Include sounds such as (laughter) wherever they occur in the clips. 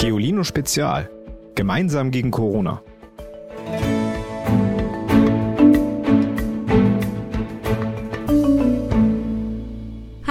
Geolino Spezial. Gemeinsam gegen Corona.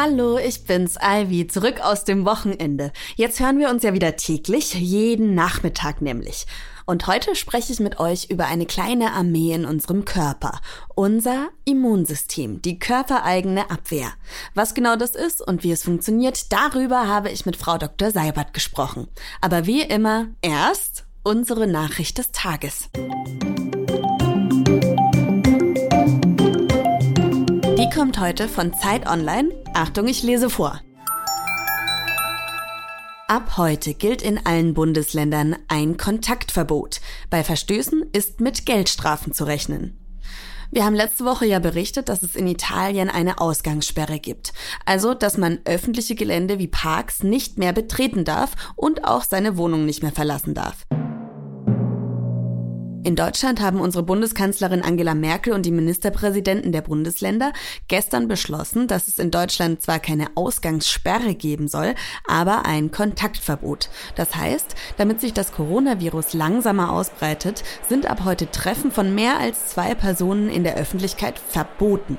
Hallo, ich bin's, Ivy, zurück aus dem Wochenende. Jetzt hören wir uns ja wieder täglich, jeden Nachmittag nämlich. Und heute spreche ich mit euch über eine kleine Armee in unserem Körper. Unser Immunsystem, die körpereigene Abwehr. Was genau das ist und wie es funktioniert, darüber habe ich mit Frau Dr. Seibert gesprochen. Aber wie immer, erst unsere Nachricht des Tages. Die kommt heute von Zeit Online. Achtung, ich lese vor. Ab heute gilt in allen Bundesländern ein Kontaktverbot. Bei Verstößen ist mit Geldstrafen zu rechnen. Wir haben letzte Woche ja berichtet, dass es in Italien eine Ausgangssperre gibt. Also, dass man öffentliche Gelände wie Parks nicht mehr betreten darf und auch seine Wohnung nicht mehr verlassen darf. In Deutschland haben unsere Bundeskanzlerin Angela Merkel und die Ministerpräsidenten der Bundesländer gestern beschlossen, dass es in Deutschland zwar keine Ausgangssperre geben soll, aber ein Kontaktverbot. Das heißt, damit sich das Coronavirus langsamer ausbreitet, sind ab heute Treffen von mehr als zwei Personen in der Öffentlichkeit verboten.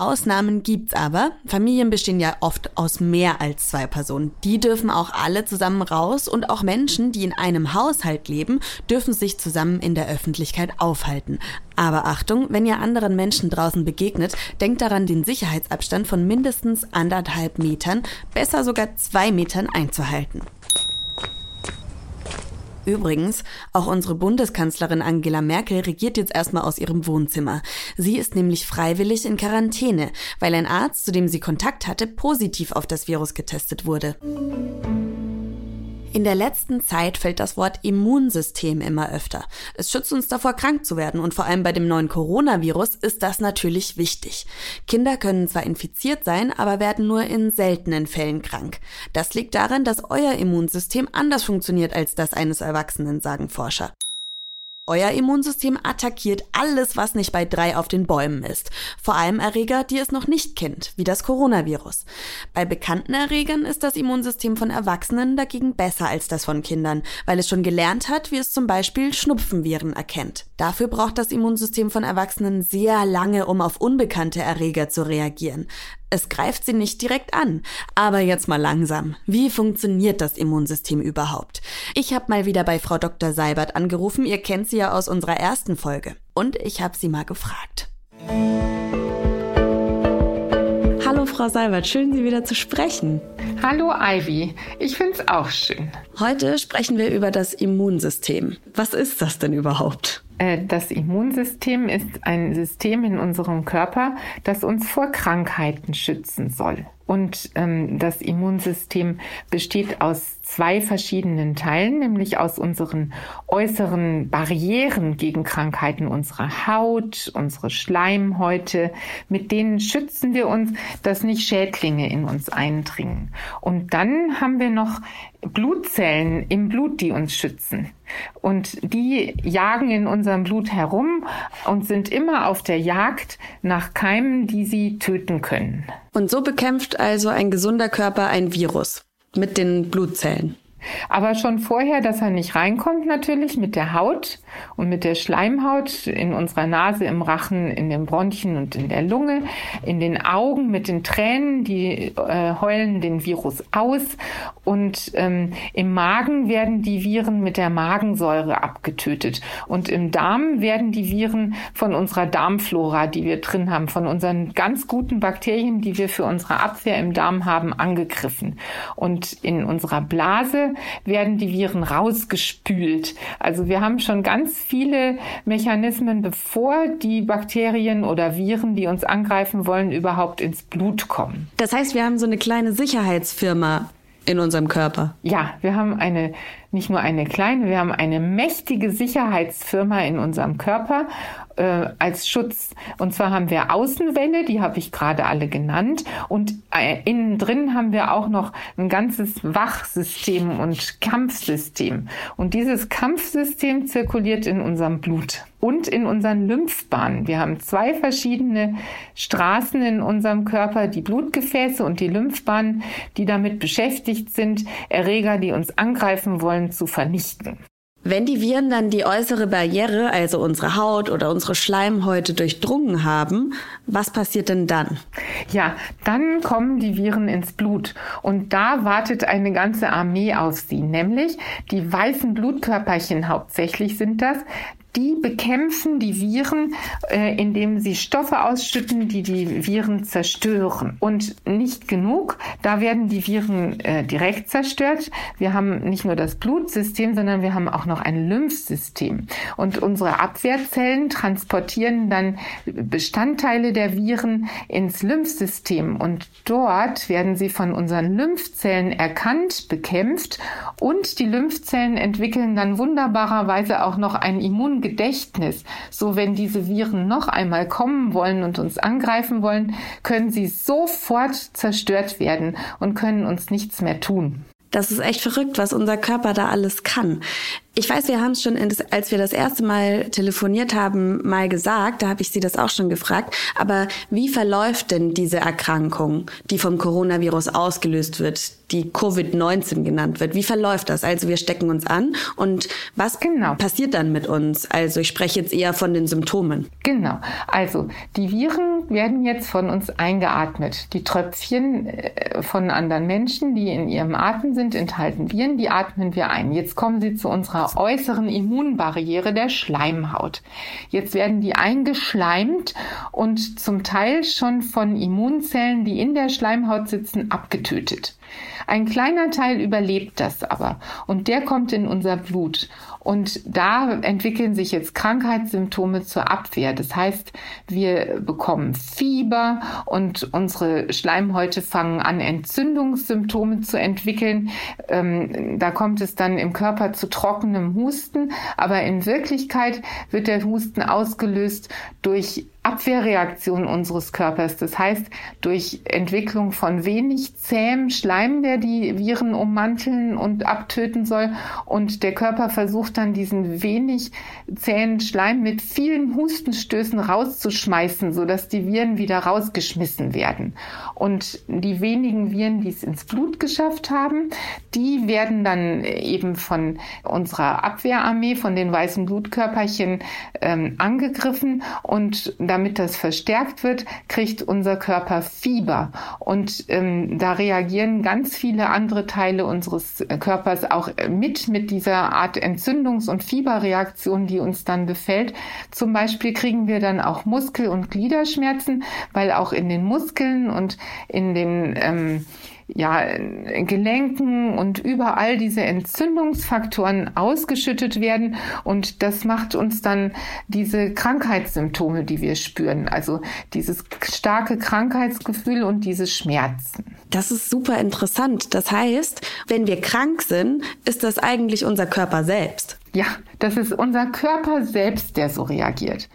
Ausnahmen gibt's aber. Familien bestehen ja oft aus mehr als zwei Personen. Die dürfen auch alle zusammen raus und auch Menschen, die in einem Haushalt leben, dürfen sich zusammen in der Öffentlichkeit aufhalten. Aber Achtung, wenn ihr anderen Menschen draußen begegnet, denkt daran, den Sicherheitsabstand von mindestens anderthalb Metern, besser sogar zwei Metern einzuhalten. Übrigens, auch unsere Bundeskanzlerin Angela Merkel regiert jetzt erstmal aus ihrem Wohnzimmer. Sie ist nämlich freiwillig in Quarantäne, weil ein Arzt, zu dem sie Kontakt hatte, positiv auf das Virus getestet wurde. In der letzten Zeit fällt das Wort Immunsystem immer öfter. Es schützt uns davor, krank zu werden und vor allem bei dem neuen Coronavirus ist das natürlich wichtig. Kinder können zwar infiziert sein, aber werden nur in seltenen Fällen krank. Das liegt daran, dass euer Immunsystem anders funktioniert als das eines Erwachsenen, sagen Forscher. Euer Immunsystem attackiert alles, was nicht bei drei auf den Bäumen ist. Vor allem Erreger, die es noch nicht kennt, wie das Coronavirus. Bei bekannten Erregern ist das Immunsystem von Erwachsenen dagegen besser als das von Kindern, weil es schon gelernt hat, wie es zum Beispiel Schnupfenviren erkennt. Dafür braucht das Immunsystem von Erwachsenen sehr lange, um auf unbekannte Erreger zu reagieren. Es greift sie nicht direkt an. Aber jetzt mal langsam. Wie funktioniert das Immunsystem überhaupt? Ich habe mal wieder bei Frau Dr. Seibert angerufen. Ihr kennt sie ja aus unserer ersten Folge. Und ich habe sie mal gefragt. Hallo Frau Seibert, schön Sie wieder zu sprechen. Hallo Ivy, ich finde es auch schön. Heute sprechen wir über das Immunsystem. Was ist das denn überhaupt? Äh, das Immunsystem ist ein System in unserem Körper, das uns vor Krankheiten schützen soll. Und ähm, das Immunsystem besteht aus zwei verschiedenen Teilen, nämlich aus unseren äußeren Barrieren gegen Krankheiten, unserer Haut, unsere Schleimhäute. Mit denen schützen wir uns, dass nicht Schädlinge in uns eindringen. Und dann haben wir noch Blutzellen im Blut, die uns schützen. Und die jagen in unserem Blut herum und sind immer auf der Jagd nach Keimen, die sie töten können. Und so bekämpft also ein gesunder Körper ein Virus mit den Blutzellen. Aber schon vorher, dass er nicht reinkommt natürlich mit der Haut und mit der Schleimhaut in unserer Nase, im Rachen, in den Bronchien und in der Lunge, in den Augen mit den Tränen, die äh, heulen den Virus aus. Und ähm, im Magen werden die Viren mit der Magensäure abgetötet. Und im Darm werden die Viren von unserer Darmflora, die wir drin haben, von unseren ganz guten Bakterien, die wir für unsere Abwehr im Darm haben, angegriffen. Und in unserer Blase werden die Viren rausgespült. Also wir haben schon ganz viele Mechanismen, bevor die Bakterien oder Viren, die uns angreifen wollen, überhaupt ins Blut kommen. Das heißt, wir haben so eine kleine Sicherheitsfirma in unserem Körper. Ja, wir haben eine, nicht nur eine kleine, wir haben eine mächtige Sicherheitsfirma in unserem Körper äh, als Schutz. Und zwar haben wir Außenwände, die habe ich gerade alle genannt. Und äh, innen drin haben wir auch noch ein ganzes Wachsystem und Kampfsystem. Und dieses Kampfsystem zirkuliert in unserem Blut. und in unseren Lymphbahnen. Wir haben zwei verschiedene Straßen in unserem Körper, die Blutgefäße und die Lymphbahnen, die damit beschäftigt sind, Erreger, die uns angreifen wollen, zu vernichten. Wenn die Viren dann die äußere Barriere, also unsere Haut oder unsere Schleimhäute durchdrungen haben, was passiert denn dann? Ja, dann kommen die Viren ins Blut und da wartet eine ganze Armee auf sie, nämlich die weißen Blutkörperchen hauptsächlich sind das, die bekämpfen die Viren, äh, indem sie Stoffe ausschütten, die die Viren zerstören. Und nicht genug, da werden die Viren äh, direkt zerstört. Wir haben nicht nur das Blutsystem, sondern wir haben auch noch ein Lymphsystem. Und unsere Abwehrzellen transportieren dann Bestandteile der Viren ins Lymphsystem. Und dort werden sie von unseren Lymphzellen erkannt, bekämpft. Und die Lymphzellen entwickeln dann wunderbarerweise auch noch ein Immun Gedächtnis. So, wenn diese Viren noch einmal kommen wollen und uns angreifen wollen, können sie sofort zerstört werden und können uns nichts mehr tun. Das ist echt verrückt, was unser Körper da alles kann. Ich weiß, wir haben es schon, als wir das erste Mal telefoniert haben, mal gesagt, da habe ich Sie das auch schon gefragt, aber wie verläuft denn diese Erkrankung, die vom Coronavirus ausgelöst wird, die Covid-19 genannt wird? Wie verläuft das? Also wir stecken uns an und was genau. passiert dann mit uns? Also ich spreche jetzt eher von den Symptomen. Genau. Also die Viren werden jetzt von uns eingeatmet. Die Tröpfchen äh, von anderen Menschen, die in ihrem Atem sind, enthalten Viren, die atmen wir ein. Jetzt kommen sie zu unserer unserer äußeren Immunbarriere der Schleimhaut. Jetzt werden die eingeschleimt und zum Teil schon von Immunzellen, die in der Schleimhaut sitzen, abgetötet. Ein kleiner Teil überlebt das aber und der kommt in unser Blut. Und da entwickeln sich jetzt Krankheitssymptome zur Abwehr. Das heißt, wir bekommen Fieber und unsere Schleimhäute fangen an, Entzündungssymptome zu entwickeln. Ähm, da kommt es dann im Körper zu trockenem Husten. Aber in Wirklichkeit wird der Husten ausgelöst durch Abwehrreaktion unseres Körpers. Das heißt, durch Entwicklung von wenig zähem Schleim, der die Viren ummanteln und abtöten soll. Und der Körper versucht dann diesen wenig zähen Schleim mit vielen Hustenstößen rauszuschmeißen, sodass die Viren wieder rausgeschmissen werden. Und die wenigen Viren, die es ins Blut geschafft haben, die werden dann eben von unserer Abwehrarmee, von den weißen Blutkörperchen ähm, angegriffen und damit das verstärkt wird, kriegt unser Körper Fieber. Und ähm, da reagieren ganz viele andere Teile unseres Körpers auch mit, mit dieser Art Entzündungs- und Fieberreaktion, die uns dann befällt. Zum Beispiel kriegen wir dann auch Muskel- und Gliederschmerzen, weil auch in den Muskeln und in den ähm, ja, Gelenken und überall diese Entzündungsfaktoren ausgeschüttet werden und das macht uns dann diese Krankheitssymptome, die wir spüren, also dieses starke Krankheitsgefühl und diese Schmerzen. Das ist super interessant. Das heißt, wenn wir krank sind, ist das eigentlich unser Körper selbst. Ja, das ist unser Körper selbst, der so reagiert.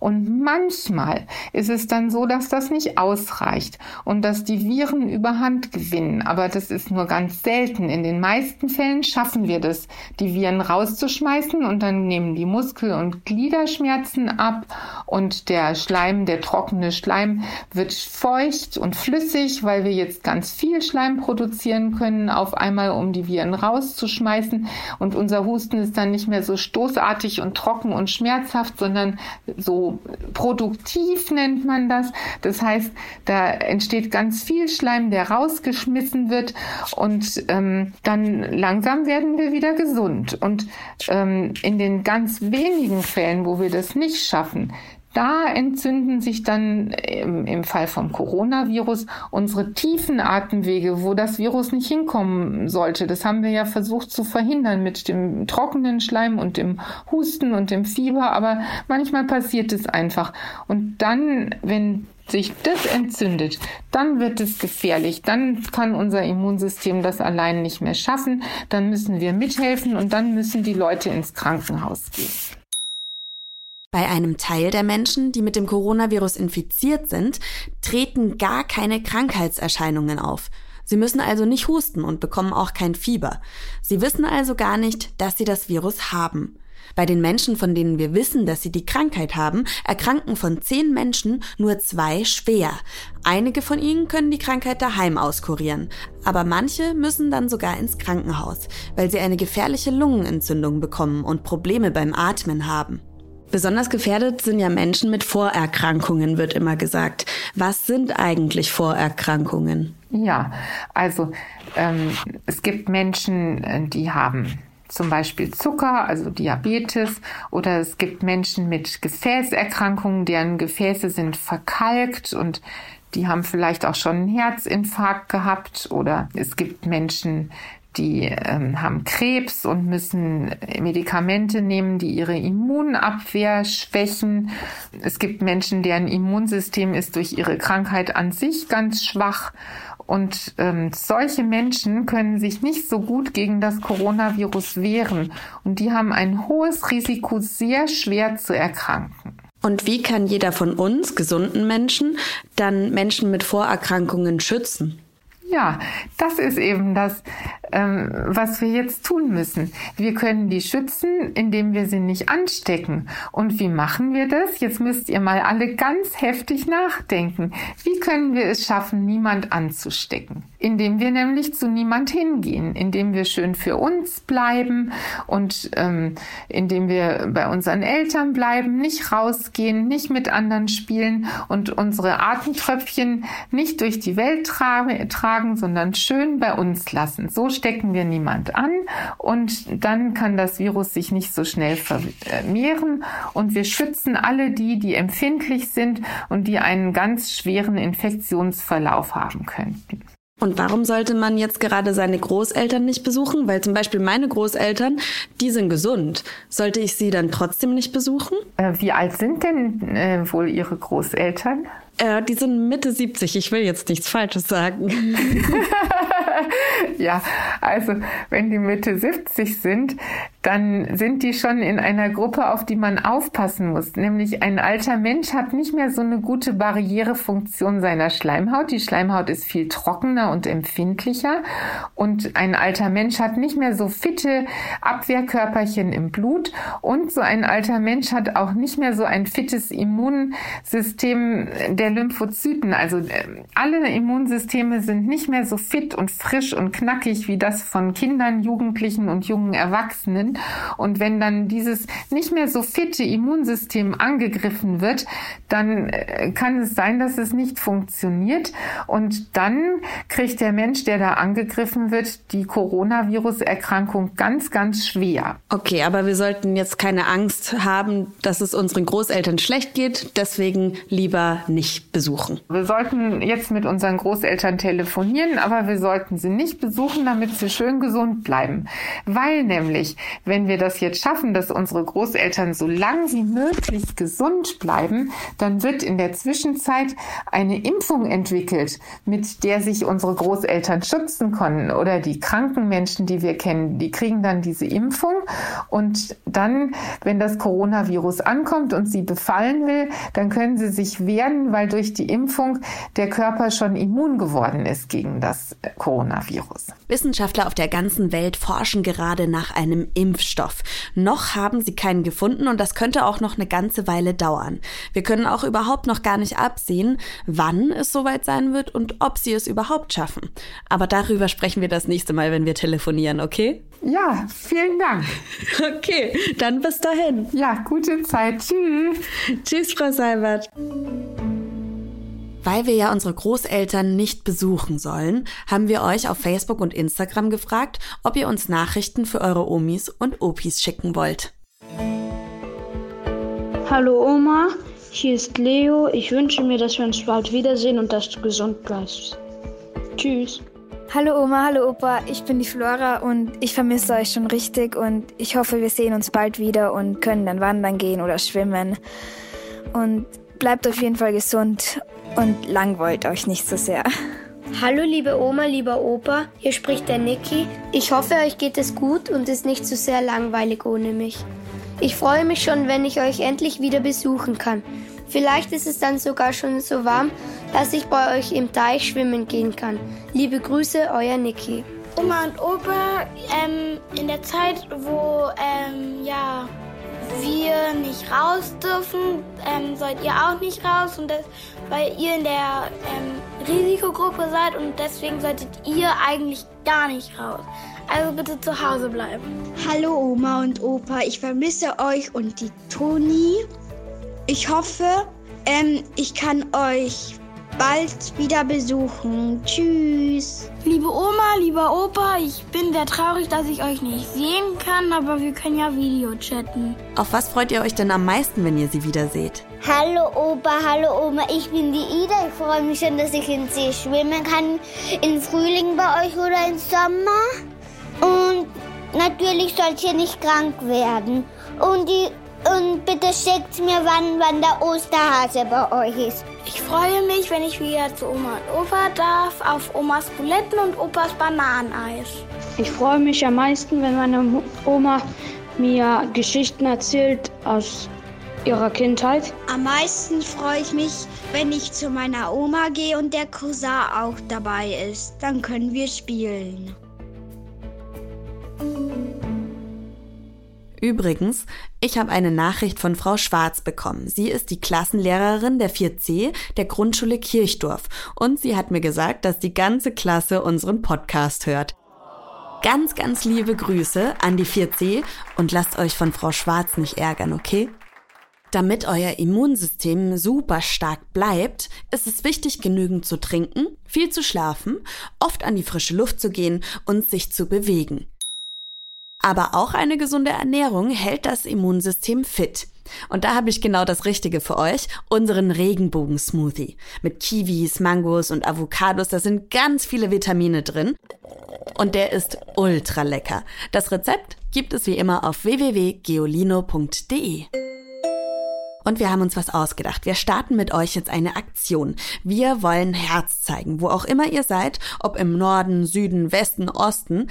Und manchmal ist es dann so, dass das nicht ausreicht und dass die Viren überhand gewinnen. Aber das ist nur ganz selten. In den meisten Fällen schaffen wir das, die Viren rauszuschmeißen und dann nehmen die Muskel- und Gliederschmerzen ab und der Schleim, der trockene Schleim wird feucht und flüssig, weil wir jetzt ganz viel Schleim produzieren können auf einmal, um die Viren rauszuschmeißen. Und unser Husten ist dann nicht mehr so stoßartig und trocken und schmerzhaft, sondern so produktiv nennt man das. Das heißt, da entsteht ganz viel Schleim, der rausgeschmissen wird und ähm, dann langsam werden wir wieder gesund. Und ähm, in den ganz wenigen Fällen, wo wir das nicht schaffen, da entzünden sich dann im, im, Fall vom Coronavirus unsere tiefen Atemwege, wo das Virus nicht hinkommen sollte. Das haben wir ja versucht zu verhindern mit dem trockenen Schleim und dem Husten und dem Fieber, aber manchmal passiert es einfach. Und dann, wenn sich das entzündet, dann wird es gefährlich. Dann kann unser Immunsystem das allein nicht mehr schaffen. Dann müssen wir mithelfen und dann müssen die Leute ins Krankenhaus gehen. Bei einem Teil der Menschen, die mit dem Coronavirus infiziert sind, treten gar keine Krankheitserscheinungen auf. Sie müssen also nicht husten und bekommen auch kein Fieber. Sie wissen also gar nicht, dass sie das Virus haben. Bei den Menschen, von denen wir wissen, dass sie die Krankheit haben, erkranken von zehn Menschen nur zwei schwer. Einige von ihnen können die Krankheit daheim auskurieren, aber manche müssen dann sogar ins Krankenhaus, weil sie eine gefährliche Lungenentzündung bekommen und Probleme beim Atmen haben. Besonders gefährdet sind ja Menschen mit Vorerkrankungen, wird immer gesagt. Was sind eigentlich Vorerkrankungen? Ja, also ähm, es gibt Menschen, äh, die haben zum Beispiel Zucker, also Diabetes, oder es gibt Menschen mit Gefäßerkrankungen, deren Gefäße sind verkalkt und die haben vielleicht auch schon einen Herzinfarkt gehabt, oder es gibt Menschen, die ähm, haben Krebs und müssen Medikamente nehmen, die ihre Immunabwehr schwächen. Es gibt Menschen, deren Immunsystem ist durch ihre Krankheit an sich ganz schwach. Und ähm, solche Menschen können sich nicht so gut gegen das Coronavirus wehren. Und die haben ein hohes Risiko, sehr schwer zu erkranken. Und wie kann jeder von uns, gesunden Menschen, dann Menschen mit Vorerkrankungen schützen? Ja, das ist eben das, ähm, was wir jetzt tun müssen. Wir können die schützen, indem wir sie nicht anstecken. Und wie machen wir das? Jetzt müsst ihr mal alle ganz heftig nachdenken. Wie können wir es schaffen, niemand anzustecken? Indem wir nämlich zu niemand hingehen, indem wir schön für uns bleiben und ähm, indem wir bei unseren Eltern bleiben, nicht rausgehen, nicht mit anderen spielen und unsere Atemtröpfchen nicht durch die Welt tra tragen, sondern schön bei uns lassen. So stecken wir niemand an und dann kann das Virus sich nicht so schnell vermehren und wir schützen alle die, die empfindlich sind und die einen ganz schweren Infektionsverlauf haben könnten. Und warum sollte man jetzt gerade seine Großeltern nicht besuchen? Weil zum Beispiel meine Großeltern, die sind gesund. Sollte ich sie dann trotzdem nicht besuchen? Äh, wie alt sind denn äh, wohl Ihre Großeltern? Äh, die sind Mitte 70. Ich will jetzt nichts Falsches sagen. (laughs) ja, also wenn die Mitte 70 sind, dann sind die schon in einer Gruppe, auf die man aufpassen muss. Nämlich ein alter Mensch hat nicht mehr so eine gute Barrierefunktion seiner Schleimhaut. Die Schleimhaut ist viel trockener und empfindlicher. Und ein alter Mensch hat nicht mehr so fitte Abwehrkörperchen im Blut. Und so ein alter Mensch hat auch nicht mehr so ein fittes Immunsystem der Lymphozyten. Also äh, alle Immunsysteme sind nicht mehr so fit und frisch und knackig wie das von Kindern, Jugendlichen und jungen Erwachsenen. Und wenn dann dieses nicht mehr so fitte Immunsystem angegriffen wird, dann äh, kann es sein, dass es nicht funktioniert. Und dann kriegt der Mensch, der da angegriffen wird, die Coronavirus-Erkrankung ganz, ganz schwer. Okay, aber wir sollten jetzt keine Angst haben, dass es unseren Großeltern schlecht geht. Deswegen lieber nicht besuchen. Wir sollten jetzt mit unseren Großeltern telefonieren, aber wir sollten sie nicht besuchen, damit sie schön gesund bleiben. Weil nämlich, wenn wir das jetzt schaffen, dass unsere Großeltern so lang wie möglich gesund bleiben, dann wird in der Zwischenzeit eine Impfung entwickelt, mit der sich unsere Großeltern schützen können. Oder die kranken Menschen, die wir kennen, die kriegen dann diese Impfung. Und dann, wenn das Coronavirus ankommt und sie befallen will, dann können sie sich wehren, weil durch die Impfung der Körper schon immun geworden ist gegen das Coronavirus. Wissenschaftler auf der ganzen Welt forschen gerade nach einem Impfstoff. Noch haben sie keinen gefunden und das könnte auch noch eine ganze Weile dauern. Wir können auch überhaupt noch gar nicht absehen, wann es soweit sein wird und ob sie es überhaupt schaffen. Aber darüber sprechen wir das nächste Mal, wenn wir telefonieren, okay? Ja, vielen Dank. (laughs) Okay, dann bis dahin. Ja, gute Zeit. Tschüss. Tschüss, Frau Seibert. Weil wir ja unsere Großeltern nicht besuchen sollen, haben wir euch auf Facebook und Instagram gefragt, ob ihr uns Nachrichten für eure Omis und Opis schicken wollt. Hallo Oma, hier ist Leo. Ich wünsche mir, dass wir uns bald wiedersehen und dass du gesund bleibst. Tschüss. Hallo Oma, hallo Opa, ich bin die Flora und ich vermisse euch schon richtig und ich hoffe, wir sehen uns bald wieder und können dann wandern gehen oder schwimmen. Und bleibt auf jeden Fall gesund und langweilt euch nicht so sehr. Hallo liebe Oma, lieber Opa, hier spricht der Niki. Ich hoffe, euch geht es gut und ist nicht so sehr langweilig ohne mich. Ich freue mich schon, wenn ich euch endlich wieder besuchen kann. Vielleicht ist es dann sogar schon so warm, dass ich bei euch im Teich schwimmen gehen kann. Liebe Grüße, euer Niki. Oma und Opa, ähm, in der Zeit, wo ähm, ja, wir nicht raus dürfen, ähm, sollt ihr auch nicht raus, und das, weil ihr in der ähm, Risikogruppe seid und deswegen solltet ihr eigentlich gar nicht raus. Also bitte zu Hause bleiben. Hallo Oma und Opa, ich vermisse euch und die Toni. Ich hoffe, ähm, ich kann euch bald wieder besuchen. Tschüss. Liebe Oma, lieber Opa, ich bin sehr traurig, dass ich euch nicht sehen kann, aber wir können ja Video chatten. Auf was freut ihr euch denn am meisten, wenn ihr sie wieder seht? Hallo Opa, hallo Oma, ich bin die Ida. Ich freue mich schon, dass ich in See schwimmen kann. Im Frühling bei euch oder im Sommer. Und natürlich sollt ihr nicht krank werden. Und, die, und bitte schickt mir, wann, wann der Osterhase bei euch ist. Ich freue mich, wenn ich wieder zu Oma und Opa darf, auf Omas Buletten und Opas Bananeneis. Ich freue mich am meisten, wenn meine Oma mir Geschichten erzählt aus ihrer Kindheit. Am meisten freue ich mich, wenn ich zu meiner Oma gehe und der Cousin auch dabei ist. Dann können wir spielen. Übrigens, ich habe eine Nachricht von Frau Schwarz bekommen. Sie ist die Klassenlehrerin der 4C der Grundschule Kirchdorf und sie hat mir gesagt, dass die ganze Klasse unseren Podcast hört. Ganz, ganz liebe Grüße an die 4C und lasst euch von Frau Schwarz nicht ärgern, okay? Damit euer Immunsystem super stark bleibt, ist es wichtig, genügend zu trinken, viel zu schlafen, oft an die frische Luft zu gehen und sich zu bewegen. Aber auch eine gesunde Ernährung hält das Immunsystem fit. Und da habe ich genau das Richtige für euch, unseren Regenbogen-Smoothie. Mit Kiwis, Mangos und Avocados, da sind ganz viele Vitamine drin. Und der ist ultra lecker. Das Rezept gibt es wie immer auf www.geolino.de. Und wir haben uns was ausgedacht. Wir starten mit euch jetzt eine Aktion. Wir wollen Herz zeigen, wo auch immer ihr seid, ob im Norden, Süden, Westen, Osten.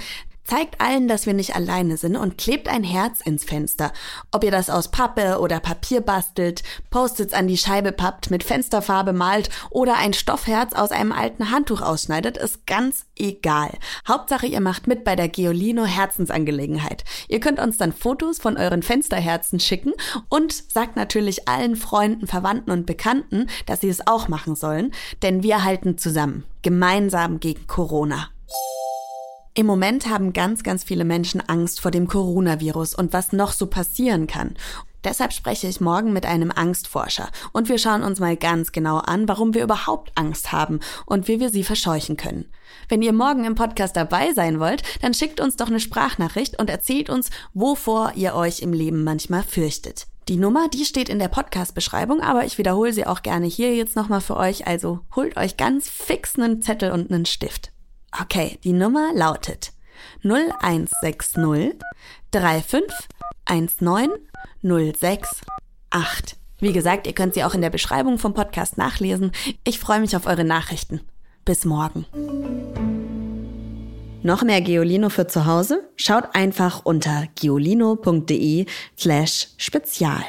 Zeigt allen, dass wir nicht alleine sind und klebt ein Herz ins Fenster. Ob ihr das aus Pappe oder Papier bastelt, Post-its an die Scheibe pappt, mit Fensterfarbe malt oder ein Stoffherz aus einem alten Handtuch ausschneidet, ist ganz egal. Hauptsache, ihr macht mit bei der Geolino Herzensangelegenheit. Ihr könnt uns dann Fotos von euren Fensterherzen schicken und sagt natürlich allen Freunden, Verwandten und Bekannten, dass sie es auch machen sollen, denn wir halten zusammen, gemeinsam gegen Corona. Im Moment haben ganz, ganz viele Menschen Angst vor dem Coronavirus und was noch so passieren kann. Deshalb spreche ich morgen mit einem Angstforscher und wir schauen uns mal ganz genau an, warum wir überhaupt Angst haben und wie wir sie verscheuchen können. Wenn ihr morgen im Podcast dabei sein wollt, dann schickt uns doch eine Sprachnachricht und erzählt uns, wovor ihr euch im Leben manchmal fürchtet. Die Nummer, die steht in der Podcast-Beschreibung, aber ich wiederhole sie auch gerne hier jetzt nochmal für euch, also holt euch ganz fix einen Zettel und einen Stift. Okay, die Nummer lautet 0160 3519 068. Wie gesagt, ihr könnt sie auch in der Beschreibung vom Podcast nachlesen. Ich freue mich auf eure Nachrichten. Bis morgen. Noch mehr Geolino für zu Hause? Schaut einfach unter geolino.de slash spezial.